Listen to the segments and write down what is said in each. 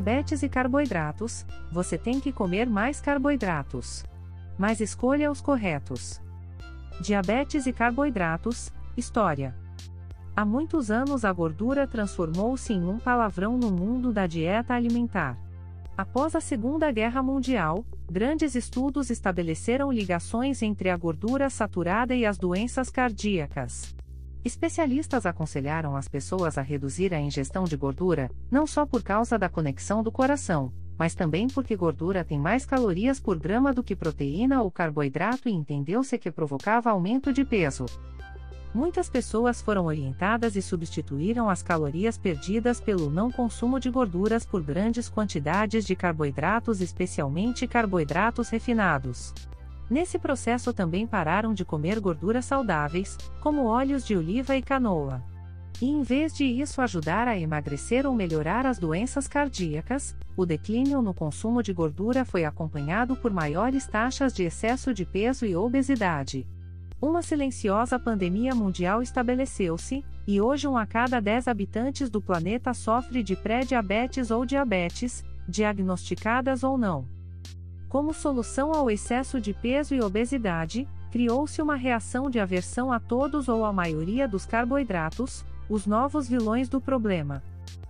Diabetes e carboidratos, você tem que comer mais carboidratos. Mas escolha os corretos. Diabetes e carboidratos, história. Há muitos anos a gordura transformou-se em um palavrão no mundo da dieta alimentar. Após a Segunda Guerra Mundial, grandes estudos estabeleceram ligações entre a gordura saturada e as doenças cardíacas. Especialistas aconselharam as pessoas a reduzir a ingestão de gordura, não só por causa da conexão do coração, mas também porque gordura tem mais calorias por grama do que proteína ou carboidrato e entendeu-se que provocava aumento de peso. Muitas pessoas foram orientadas e substituíram as calorias perdidas pelo não consumo de gorduras por grandes quantidades de carboidratos, especialmente carboidratos refinados. Nesse processo também pararam de comer gorduras saudáveis, como óleos de oliva e canola. E em vez de isso ajudar a emagrecer ou melhorar as doenças cardíacas, o declínio no consumo de gordura foi acompanhado por maiores taxas de excesso de peso e obesidade. Uma silenciosa pandemia mundial estabeleceu-se, e hoje um a cada dez habitantes do planeta sofre de pré-diabetes ou diabetes, diagnosticadas ou não. Como solução ao excesso de peso e obesidade, criou-se uma reação de aversão a todos ou à maioria dos carboidratos, os novos vilões do problema.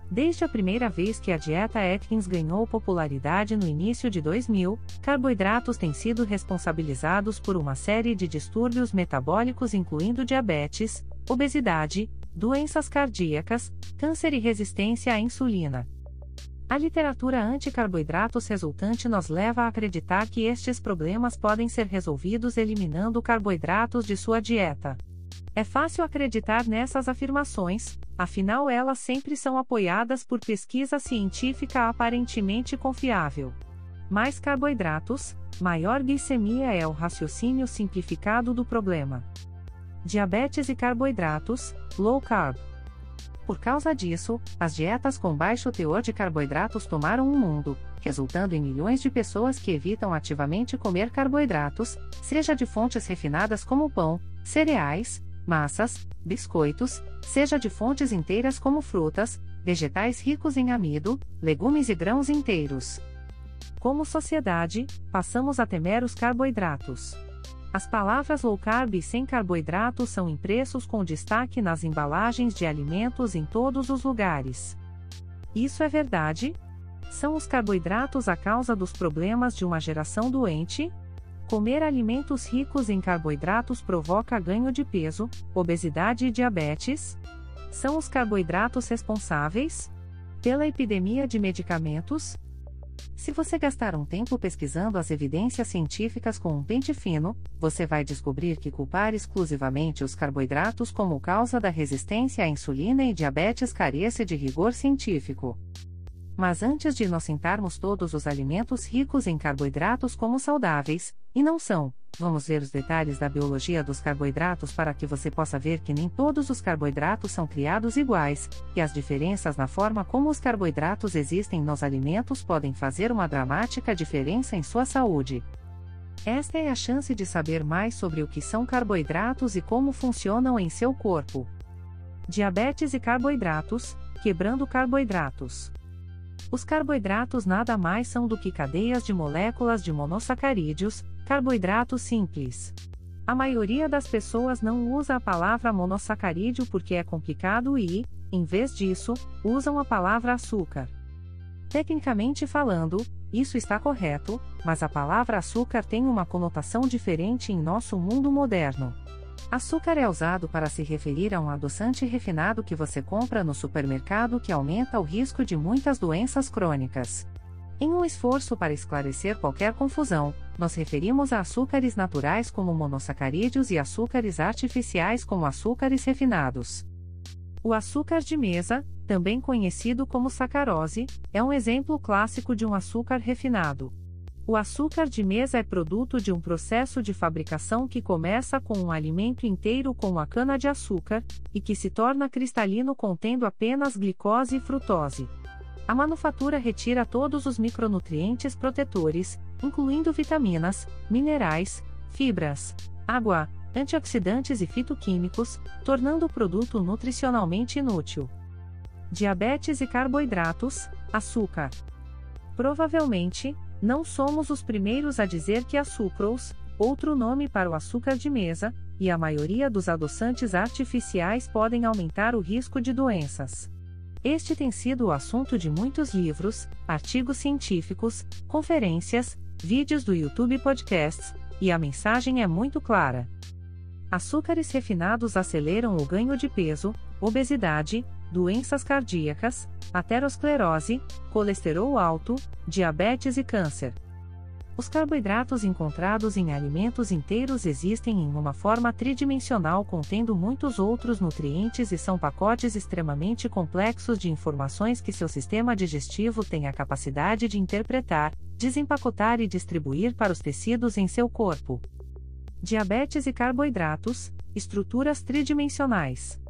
Desde a primeira vez que a dieta Atkins ganhou popularidade no início de 2000, carboidratos têm sido responsabilizados por uma série de distúrbios metabólicos incluindo diabetes, obesidade, doenças cardíacas, câncer e resistência à insulina. A literatura anti-carboidratos resultante nos leva a acreditar que estes problemas podem ser resolvidos eliminando carboidratos de sua dieta. É fácil acreditar nessas afirmações, afinal elas sempre são apoiadas por pesquisa científica aparentemente confiável. Mais carboidratos, maior glicemia é o raciocínio simplificado do problema. Diabetes e carboidratos, low carb. Por causa disso, as dietas com baixo teor de carboidratos tomaram o um mundo, resultando em milhões de pessoas que evitam ativamente comer carboidratos, seja de fontes refinadas como pão, cereais, massas, biscoitos, seja de fontes inteiras como frutas, vegetais ricos em amido, legumes e grãos inteiros. Como sociedade, passamos a temer os carboidratos. As palavras low carb e sem carboidratos são impressos com destaque nas embalagens de alimentos em todos os lugares. Isso é verdade? São os carboidratos a causa dos problemas de uma geração doente? Comer alimentos ricos em carboidratos provoca ganho de peso, obesidade e diabetes? São os carboidratos responsáveis? Pela epidemia de medicamentos? Se você gastar um tempo pesquisando as evidências científicas com um pente fino, você vai descobrir que culpar exclusivamente os carboidratos como causa da resistência à insulina e diabetes carece de rigor científico. Mas antes de nós sentarmos todos os alimentos ricos em carboidratos como saudáveis, e não são, vamos ver os detalhes da biologia dos carboidratos para que você possa ver que nem todos os carboidratos são criados iguais, e as diferenças na forma como os carboidratos existem nos alimentos podem fazer uma dramática diferença em sua saúde. Esta é a chance de saber mais sobre o que são carboidratos e como funcionam em seu corpo. Diabetes e carboidratos, quebrando carboidratos. Os carboidratos nada mais são do que cadeias de moléculas de monossacarídeos, carboidratos simples. A maioria das pessoas não usa a palavra monossacarídeo porque é complicado e, em vez disso, usam a palavra açúcar. Tecnicamente falando, isso está correto, mas a palavra açúcar tem uma conotação diferente em nosso mundo moderno. Açúcar é usado para se referir a um adoçante refinado que você compra no supermercado que aumenta o risco de muitas doenças crônicas. Em um esforço para esclarecer qualquer confusão, nos referimos a açúcares naturais como monossacarídeos e açúcares artificiais como açúcares refinados. O açúcar de mesa, também conhecido como sacarose, é um exemplo clássico de um açúcar refinado. O açúcar de mesa é produto de um processo de fabricação que começa com um alimento inteiro com a cana-de-açúcar, e que se torna cristalino contendo apenas glicose e frutose. A manufatura retira todos os micronutrientes protetores, incluindo vitaminas, minerais, fibras, água, antioxidantes e fitoquímicos, tornando o produto nutricionalmente inútil. Diabetes e carboidratos, Açúcar. Provavelmente, não somos os primeiros a dizer que a sucrose, outro nome para o açúcar de mesa, e a maioria dos adoçantes artificiais podem aumentar o risco de doenças. Este tem sido o assunto de muitos livros, artigos científicos, conferências, vídeos do YouTube podcasts, e a mensagem é muito clara. Açúcares refinados aceleram o ganho de peso, obesidade, doenças cardíacas, aterosclerose, colesterol alto, diabetes e câncer. Os carboidratos encontrados em alimentos inteiros existem em uma forma tridimensional contendo muitos outros nutrientes e são pacotes extremamente complexos de informações que seu sistema digestivo tem a capacidade de interpretar, desempacotar e distribuir para os tecidos em seu corpo. Diabetes e carboidratos, estruturas tridimensionais.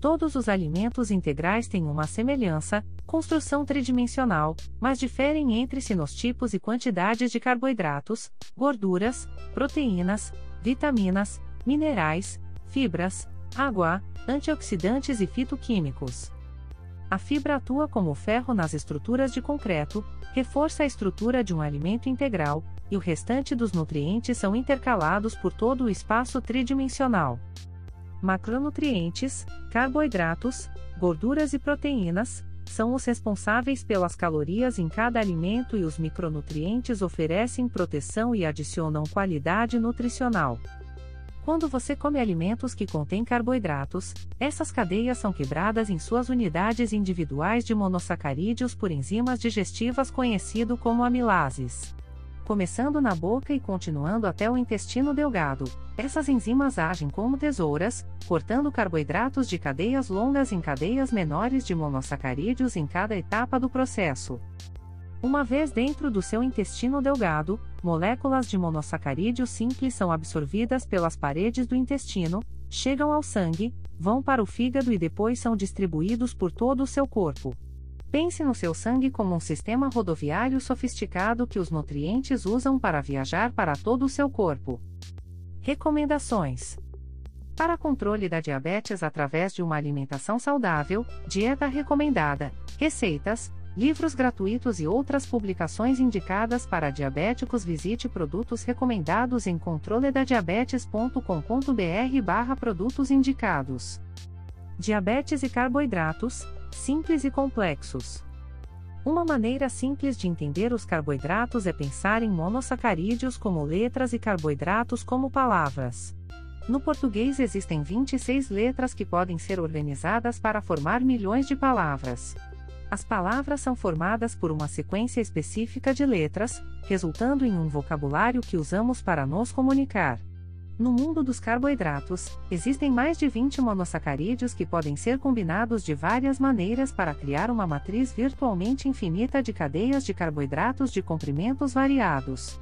Todos os alimentos integrais têm uma semelhança, construção tridimensional, mas diferem entre si nos tipos e quantidades de carboidratos, gorduras, proteínas, vitaminas, minerais, fibras, água, antioxidantes e fitoquímicos. A fibra atua como ferro nas estruturas de concreto, reforça a estrutura de um alimento integral, e o restante dos nutrientes são intercalados por todo o espaço tridimensional macronutrientes, carboidratos, gorduras e proteínas, são os responsáveis pelas calorias em cada alimento e os micronutrientes oferecem proteção e adicionam qualidade nutricional. Quando você come alimentos que contêm carboidratos, essas cadeias são quebradas em suas unidades individuais de monossacarídeos por enzimas digestivas conhecido como amilases começando na boca e continuando até o intestino delgado. Essas enzimas agem como tesouras, cortando carboidratos de cadeias longas em cadeias menores de monossacarídeos em cada etapa do processo. Uma vez dentro do seu intestino delgado, moléculas de monossacarídeos simples são absorvidas pelas paredes do intestino, chegam ao sangue, vão para o fígado e depois são distribuídos por todo o seu corpo. Pense no seu sangue como um sistema rodoviário sofisticado que os nutrientes usam para viajar para todo o seu corpo. Recomendações: Para controle da diabetes através de uma alimentação saudável, dieta recomendada, receitas, livros gratuitos e outras publicações indicadas para diabéticos, visite produtos recomendados em controledadiabetes.com.br/barra produtos indicados. Diabetes e carboidratos simples e complexos. Uma maneira simples de entender os carboidratos é pensar em monossacarídeos como letras e carboidratos como palavras. No português existem 26 letras que podem ser organizadas para formar milhões de palavras. As palavras são formadas por uma sequência específica de letras, resultando em um vocabulário que usamos para nos comunicar. No mundo dos carboidratos, existem mais de 20 monossacarídeos que podem ser combinados de várias maneiras para criar uma matriz virtualmente infinita de cadeias de carboidratos de comprimentos variados.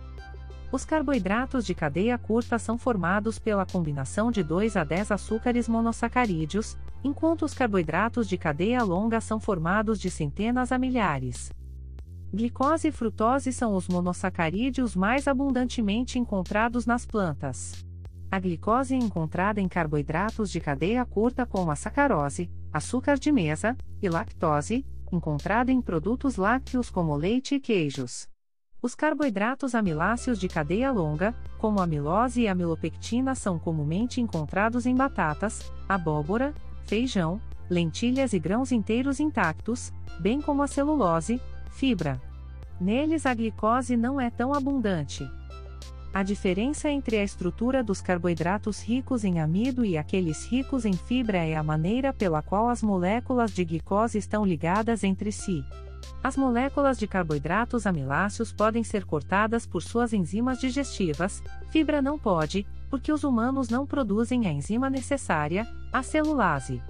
Os carboidratos de cadeia curta são formados pela combinação de 2 a 10 açúcares monossacarídeos, enquanto os carboidratos de cadeia longa são formados de centenas a milhares. Glicose e frutose são os monossacarídeos mais abundantemente encontrados nas plantas. A glicose é encontrada em carboidratos de cadeia curta como a sacarose, açúcar de mesa, e lactose, encontrada em produtos lácteos como leite e queijos. Os carboidratos amiláceos de cadeia longa, como a amilose e a amilopectina, são comumente encontrados em batatas, abóbora, feijão, lentilhas e grãos inteiros intactos, bem como a celulose, fibra. Neles a glicose não é tão abundante. A diferença entre a estrutura dos carboidratos ricos em amido e aqueles ricos em fibra é a maneira pela qual as moléculas de glicose estão ligadas entre si. As moléculas de carboidratos amiláceos podem ser cortadas por suas enzimas digestivas, fibra não pode, porque os humanos não produzem a enzima necessária, a celulase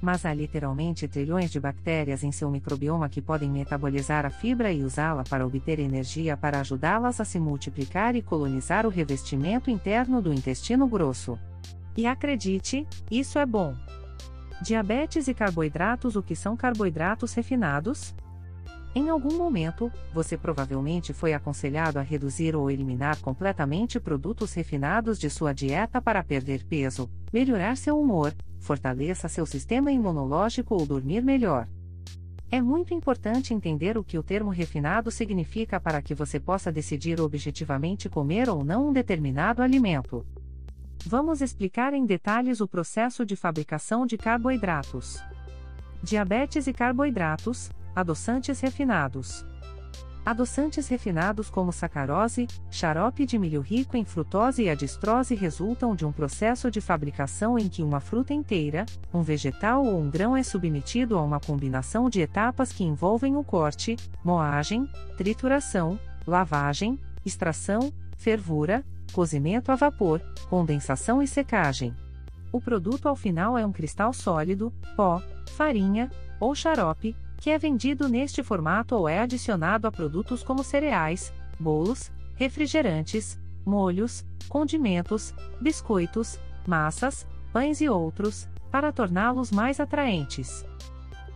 mas há literalmente trilhões de bactérias em seu microbioma que podem metabolizar a fibra e usá-la para obter energia para ajudá-las a se multiplicar e colonizar o revestimento interno do intestino grosso. E acredite, isso é bom. Diabetes e carboidratos O que são carboidratos refinados? Em algum momento, você provavelmente foi aconselhado a reduzir ou eliminar completamente produtos refinados de sua dieta para perder peso, melhorar seu humor, fortaleça seu sistema imunológico ou dormir melhor. É muito importante entender o que o termo refinado significa para que você possa decidir objetivamente comer ou não um determinado alimento. Vamos explicar em detalhes o processo de fabricação de carboidratos. Diabetes e carboidratos, adoçantes refinados. Adoçantes refinados como sacarose, xarope de milho rico em frutose e a distrose resultam de um processo de fabricação em que uma fruta inteira, um vegetal ou um grão é submetido a uma combinação de etapas que envolvem o corte, moagem, trituração, lavagem, extração, fervura, cozimento a vapor, condensação e secagem. O produto ao final é um cristal sólido, pó, farinha ou xarope, que é vendido neste formato ou é adicionado a produtos como cereais, bolos, refrigerantes, molhos, condimentos, biscoitos, massas, pães e outros, para torná-los mais atraentes.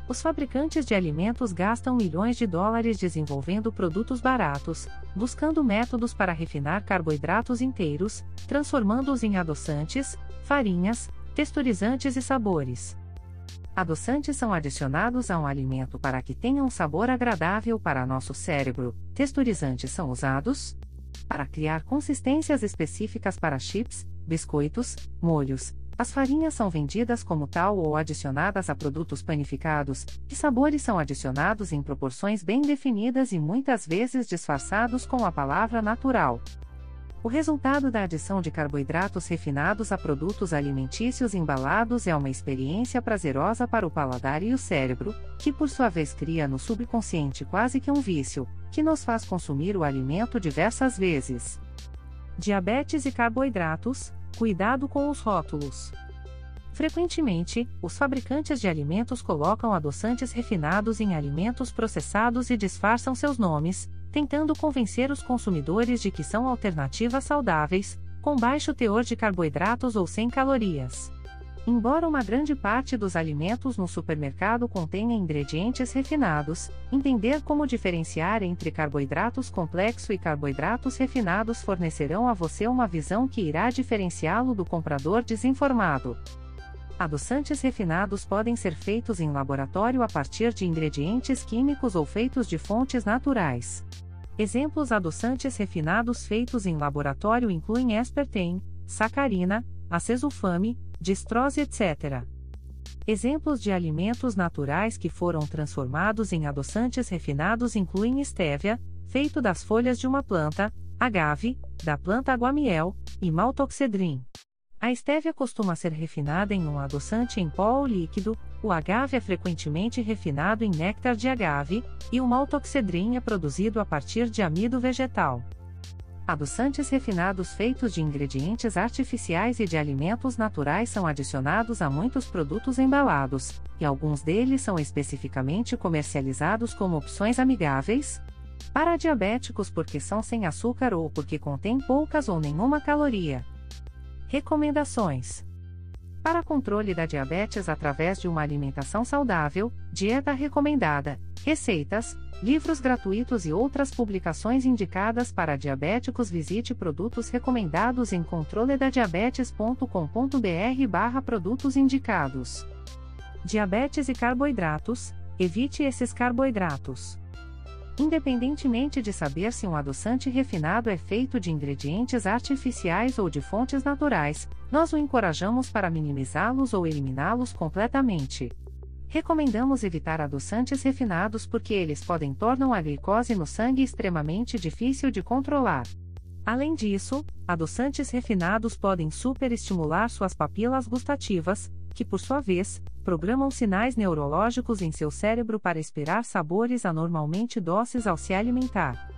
Os fabricantes de alimentos gastam milhões de dólares desenvolvendo produtos baratos, buscando métodos para refinar carboidratos inteiros, transformando-os em adoçantes, farinhas, texturizantes e sabores. Adoçantes são adicionados a um alimento para que tenha um sabor agradável para nosso cérebro. Texturizantes são usados para criar consistências específicas para chips, biscoitos, molhos. As farinhas são vendidas como tal ou adicionadas a produtos panificados, e sabores são adicionados em proporções bem definidas e muitas vezes disfarçados com a palavra natural. O resultado da adição de carboidratos refinados a produtos alimentícios embalados é uma experiência prazerosa para o paladar e o cérebro, que por sua vez cria no subconsciente quase que um vício, que nos faz consumir o alimento diversas vezes. Diabetes e carboidratos, cuidado com os rótulos. Frequentemente, os fabricantes de alimentos colocam adoçantes refinados em alimentos processados e disfarçam seus nomes, tentando convencer os consumidores de que são alternativas saudáveis, com baixo teor de carboidratos ou sem calorias. Embora uma grande parte dos alimentos no supermercado contenha ingredientes refinados, entender como diferenciar entre carboidratos complexo e carboidratos refinados fornecerão a você uma visão que irá diferenciá-lo do comprador desinformado. Adoçantes refinados podem ser feitos em laboratório a partir de ingredientes químicos ou feitos de fontes naturais. Exemplos adoçantes refinados feitos em laboratório incluem aspartame, sacarina, acesulfame, distrose, etc. Exemplos de alimentos naturais que foram transformados em adoçantes refinados incluem estévia, feito das folhas de uma planta, agave, da planta aguamiel, e maltoxedrin. A estévia costuma ser refinada em um adoçante em pó ou líquido, o agave é frequentemente refinado em néctar de agave, e o maltoxedrin é produzido a partir de amido vegetal. Adoçantes refinados feitos de ingredientes artificiais e de alimentos naturais são adicionados a muitos produtos embalados, e alguns deles são especificamente comercializados como opções amigáveis para diabéticos porque são sem açúcar ou porque contêm poucas ou nenhuma caloria. Recomendações: Para controle da diabetes através de uma alimentação saudável, dieta recomendada, receitas, livros gratuitos e outras publicações indicadas para diabéticos, visite produtos recomendados em controledadiabetes.com.br/barra produtos indicados. Diabetes e carboidratos, evite esses carboidratos. Independentemente de saber se um adoçante refinado é feito de ingredientes artificiais ou de fontes naturais, nós o encorajamos para minimizá-los ou eliminá-los completamente. Recomendamos evitar adoçantes refinados porque eles podem tornar a glicose no sangue extremamente difícil de controlar. Além disso, adoçantes refinados podem superestimular suas papilas gustativas, que por sua vez, programam sinais neurológicos em seu cérebro para esperar sabores anormalmente doces ao se alimentar.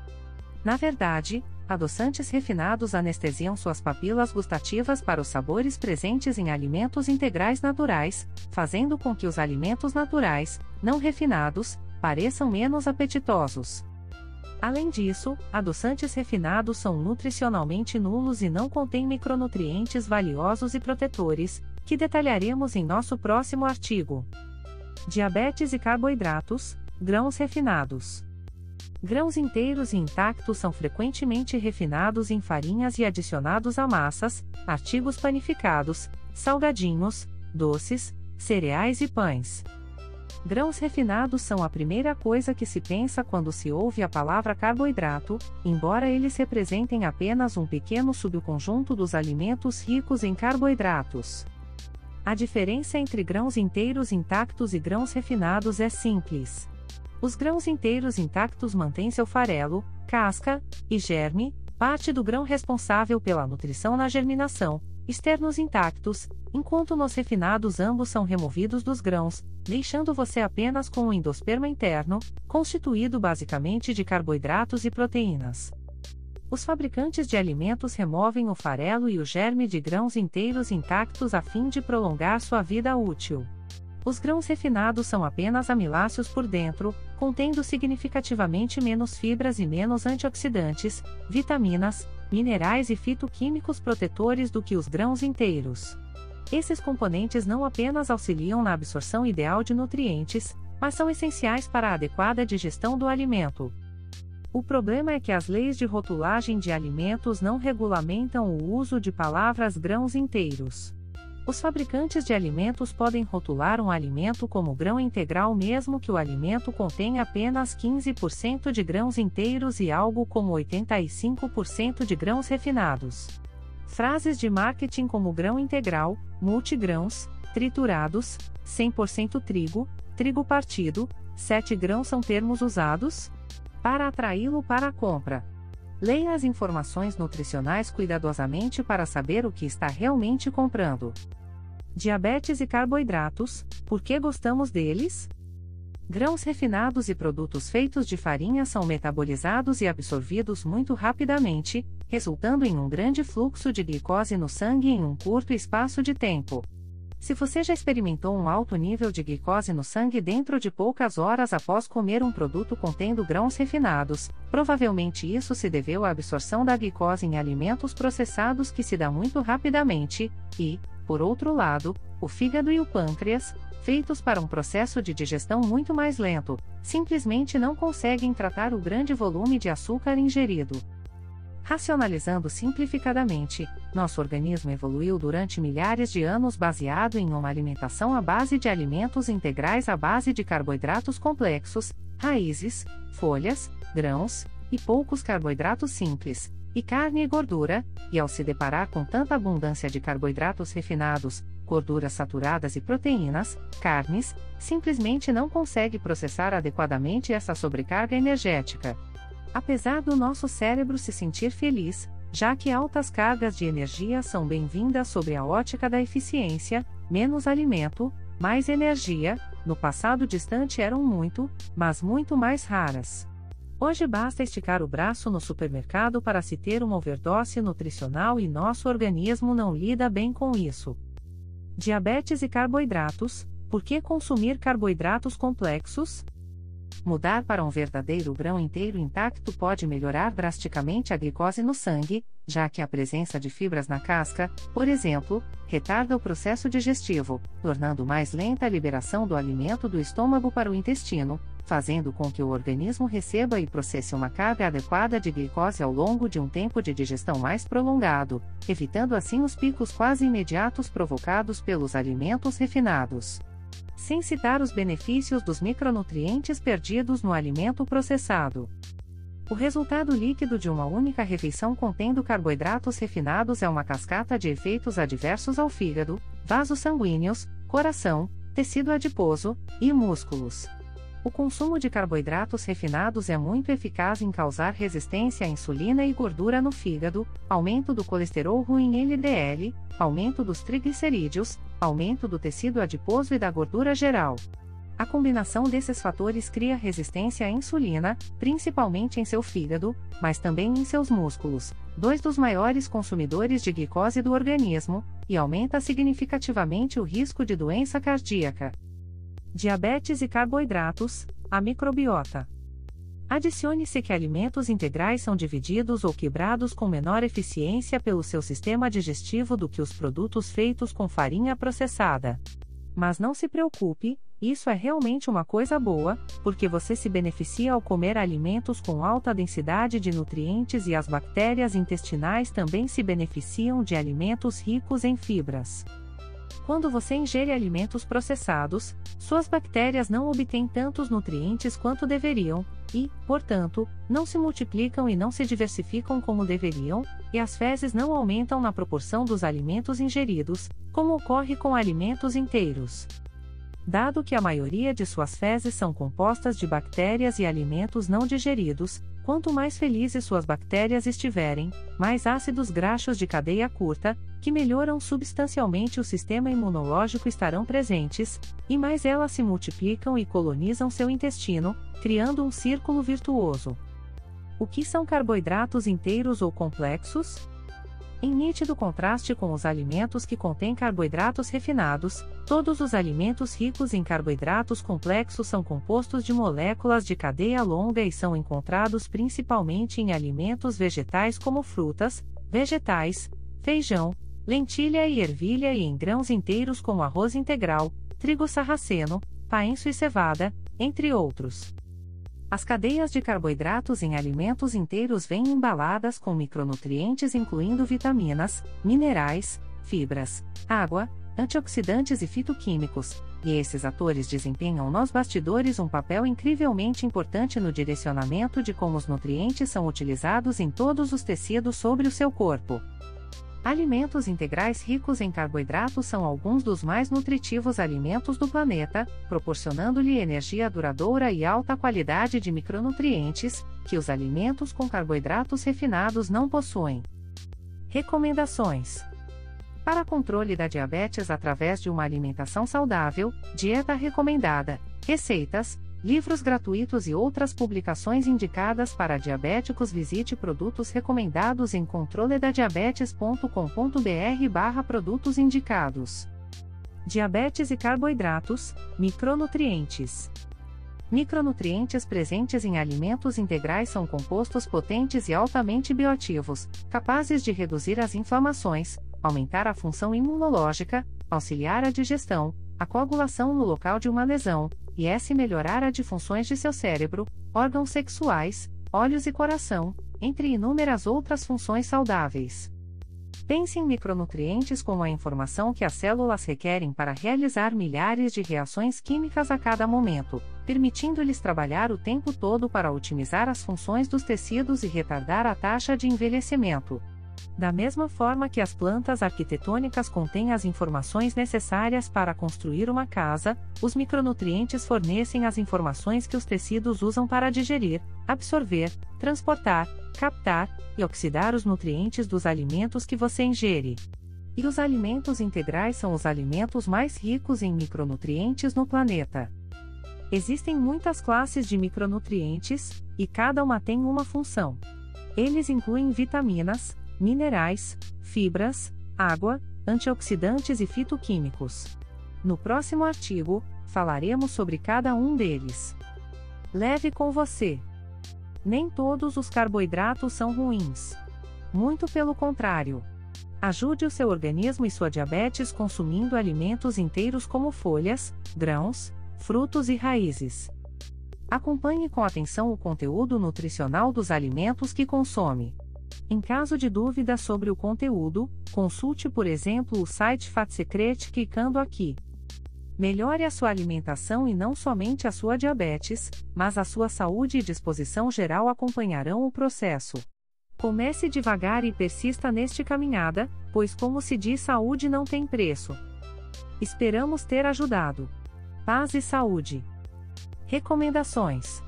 Na verdade, adoçantes refinados anestesiam suas papilas gustativas para os sabores presentes em alimentos integrais naturais, fazendo com que os alimentos naturais, não refinados, pareçam menos apetitosos. Além disso, adoçantes refinados são nutricionalmente nulos e não contêm micronutrientes valiosos e protetores, que detalharemos em nosso próximo artigo. Diabetes e carboidratos, grãos refinados. Grãos inteiros e intactos são frequentemente refinados em farinhas e adicionados a massas, artigos panificados, salgadinhos, doces, cereais e pães. Grãos refinados são a primeira coisa que se pensa quando se ouve a palavra carboidrato, embora eles representem apenas um pequeno subconjunto dos alimentos ricos em carboidratos. A diferença entre grãos inteiros intactos e grãos refinados é simples. Os grãos inteiros intactos mantêm seu farelo, casca e germe, parte do grão responsável pela nutrição na germinação, externos intactos, enquanto nos refinados ambos são removidos dos grãos, deixando você apenas com o endosperma interno, constituído basicamente de carboidratos e proteínas. Os fabricantes de alimentos removem o farelo e o germe de grãos inteiros intactos a fim de prolongar sua vida útil. Os grãos refinados são apenas amiláceos por dentro, contendo significativamente menos fibras e menos antioxidantes, vitaminas, minerais e fitoquímicos protetores do que os grãos inteiros. Esses componentes não apenas auxiliam na absorção ideal de nutrientes, mas são essenciais para a adequada digestão do alimento. O problema é que as leis de rotulagem de alimentos não regulamentam o uso de palavras grãos inteiros. Os fabricantes de alimentos podem rotular um alimento como grão integral mesmo que o alimento contenha apenas 15% de grãos inteiros e algo como 85% de grãos refinados. Frases de marketing como grão integral, multigrãos, triturados, 100% trigo, trigo partido, 7 grãos são termos usados para atraí-lo para a compra. Leia as informações nutricionais cuidadosamente para saber o que está realmente comprando. Diabetes e carboidratos, por que gostamos deles? Grãos refinados e produtos feitos de farinha são metabolizados e absorvidos muito rapidamente, resultando em um grande fluxo de glicose no sangue em um curto espaço de tempo. Se você já experimentou um alto nível de glicose no sangue dentro de poucas horas após comer um produto contendo grãos refinados, provavelmente isso se deveu à absorção da glicose em alimentos processados que se dá muito rapidamente, e, por outro lado, o fígado e o pâncreas, feitos para um processo de digestão muito mais lento, simplesmente não conseguem tratar o grande volume de açúcar ingerido. Racionalizando simplificadamente, nosso organismo evoluiu durante milhares de anos baseado em uma alimentação à base de alimentos integrais à base de carboidratos complexos, raízes, folhas, grãos, e poucos carboidratos simples, e carne e gordura, e ao se deparar com tanta abundância de carboidratos refinados, gorduras saturadas e proteínas, carnes, simplesmente não consegue processar adequadamente essa sobrecarga energética. Apesar do nosso cérebro se sentir feliz, já que altas cargas de energia são bem-vindas sob a ótica da eficiência, menos alimento, mais energia, no passado distante eram muito, mas muito mais raras. Hoje basta esticar o braço no supermercado para se ter uma overdose nutricional e nosso organismo não lida bem com isso. Diabetes e carboidratos: por que consumir carboidratos complexos? Mudar para um verdadeiro grão inteiro intacto pode melhorar drasticamente a glicose no sangue, já que a presença de fibras na casca, por exemplo, retarda o processo digestivo, tornando mais lenta a liberação do alimento do estômago para o intestino, fazendo com que o organismo receba e processe uma carga adequada de glicose ao longo de um tempo de digestão mais prolongado, evitando assim os picos quase imediatos provocados pelos alimentos refinados sem citar os benefícios dos micronutrientes perdidos no alimento processado. O resultado líquido de uma única refeição contendo carboidratos refinados é uma cascata de efeitos adversos ao fígado, vasos sanguíneos, coração, tecido adiposo e músculos. O consumo de carboidratos refinados é muito eficaz em causar resistência à insulina e gordura no fígado, aumento do colesterol ruim LDL, aumento dos triglicerídeos, aumento do tecido adiposo e da gordura geral. A combinação desses fatores cria resistência à insulina, principalmente em seu fígado, mas também em seus músculos, dois dos maiores consumidores de glicose do organismo, e aumenta significativamente o risco de doença cardíaca. Diabetes e carboidratos, a microbiota. Adicione-se que alimentos integrais são divididos ou quebrados com menor eficiência pelo seu sistema digestivo do que os produtos feitos com farinha processada. Mas não se preocupe, isso é realmente uma coisa boa, porque você se beneficia ao comer alimentos com alta densidade de nutrientes e as bactérias intestinais também se beneficiam de alimentos ricos em fibras. Quando você ingere alimentos processados, suas bactérias não obtêm tantos nutrientes quanto deveriam, e, portanto, não se multiplicam e não se diversificam como deveriam, e as fezes não aumentam na proporção dos alimentos ingeridos, como ocorre com alimentos inteiros. Dado que a maioria de suas fezes são compostas de bactérias e alimentos não digeridos, quanto mais felizes suas bactérias estiverem, mais ácidos graxos de cadeia curta, que melhoram substancialmente o sistema imunológico estarão presentes, e mais elas se multiplicam e colonizam seu intestino, criando um círculo virtuoso. O que são carboidratos inteiros ou complexos? Em nítido contraste com os alimentos que contêm carboidratos refinados, todos os alimentos ricos em carboidratos complexos são compostos de moléculas de cadeia longa e são encontrados principalmente em alimentos vegetais como frutas, vegetais, feijão, lentilha e ervilha e em grãos inteiros como arroz integral, trigo sarraceno, paenço e cevada, entre outros. As cadeias de carboidratos em alimentos inteiros vêm embaladas com micronutrientes incluindo vitaminas, minerais, fibras, água, antioxidantes e fitoquímicos, e esses atores desempenham nos bastidores um papel incrivelmente importante no direcionamento de como os nutrientes são utilizados em todos os tecidos sobre o seu corpo. Alimentos integrais ricos em carboidratos são alguns dos mais nutritivos alimentos do planeta, proporcionando-lhe energia duradoura e alta qualidade de micronutrientes, que os alimentos com carboidratos refinados não possuem. Recomendações: Para controle da diabetes através de uma alimentação saudável, dieta recomendada, receitas, livros gratuitos e outras publicações indicadas para diabéticos. Visite produtos recomendados em controledadiabetes.com.br/barra produtos indicados. Diabetes e carboidratos, micronutrientes. Micronutrientes presentes em alimentos integrais são compostos potentes e altamente bioativos, capazes de reduzir as inflamações, aumentar a função imunológica, auxiliar a digestão, a coagulação no local de uma lesão, e S melhorar a de funções de seu cérebro, órgãos sexuais, olhos e coração, entre inúmeras outras funções saudáveis. Pense em micronutrientes como a informação que as células requerem para realizar milhares de reações químicas a cada momento, permitindo-lhes trabalhar o tempo todo para otimizar as funções dos tecidos e retardar a taxa de envelhecimento. Da mesma forma que as plantas arquitetônicas contêm as informações necessárias para construir uma casa, os micronutrientes fornecem as informações que os tecidos usam para digerir, absorver, transportar, captar e oxidar os nutrientes dos alimentos que você ingere. E os alimentos integrais são os alimentos mais ricos em micronutrientes no planeta. Existem muitas classes de micronutrientes, e cada uma tem uma função. Eles incluem vitaminas, minerais, fibras, água, antioxidantes e fitoquímicos. No próximo artigo, falaremos sobre cada um deles. Leve com você. Nem todos os carboidratos são ruins. Muito pelo contrário. Ajude o seu organismo e sua diabetes consumindo alimentos inteiros como folhas, grãos, frutos e raízes. Acompanhe com atenção o conteúdo nutricional dos alimentos que consome. Em caso de dúvida sobre o conteúdo, consulte por exemplo o site FatSecret clicando aqui. Melhore a sua alimentação e não somente a sua diabetes, mas a sua saúde e disposição geral acompanharão o processo. Comece devagar e persista neste caminhada, pois, como se diz, saúde não tem preço. Esperamos ter ajudado. Paz e saúde. Recomendações.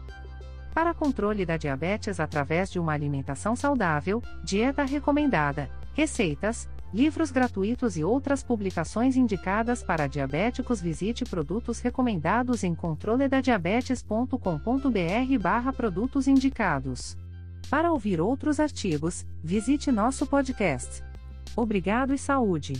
Para controle da diabetes através de uma alimentação saudável, dieta recomendada, receitas, livros gratuitos e outras publicações indicadas para diabéticos, visite produtos recomendados em controledadiabetes.com.br/barra produtos indicados. Para ouvir outros artigos, visite nosso podcast. Obrigado e saúde!